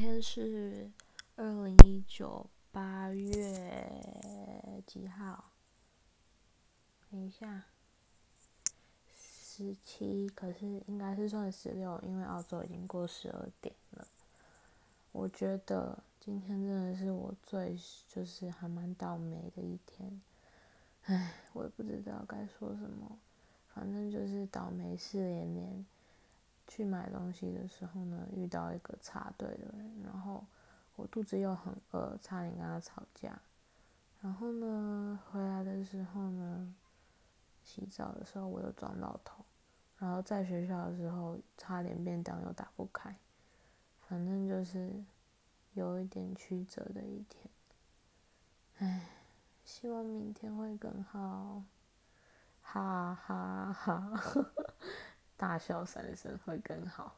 今天是二零一九八月几号？等一下，十七，可是应该是算十六，因为澳洲已经过十二点了。我觉得今天真的是我最就是还蛮倒霉的一天，唉，我也不知道该说什么，反正就是倒霉事连连。去买东西的时候呢，遇到一个插队的人，然后我肚子又很饿，差点跟他吵架。然后呢，回来的时候呢，洗澡的时候我又撞到头，然后在学校的时候差点便当又打不开，反正就是有一点曲折的一天。唉，希望明天会更好，哈哈哈。大笑三声会更好。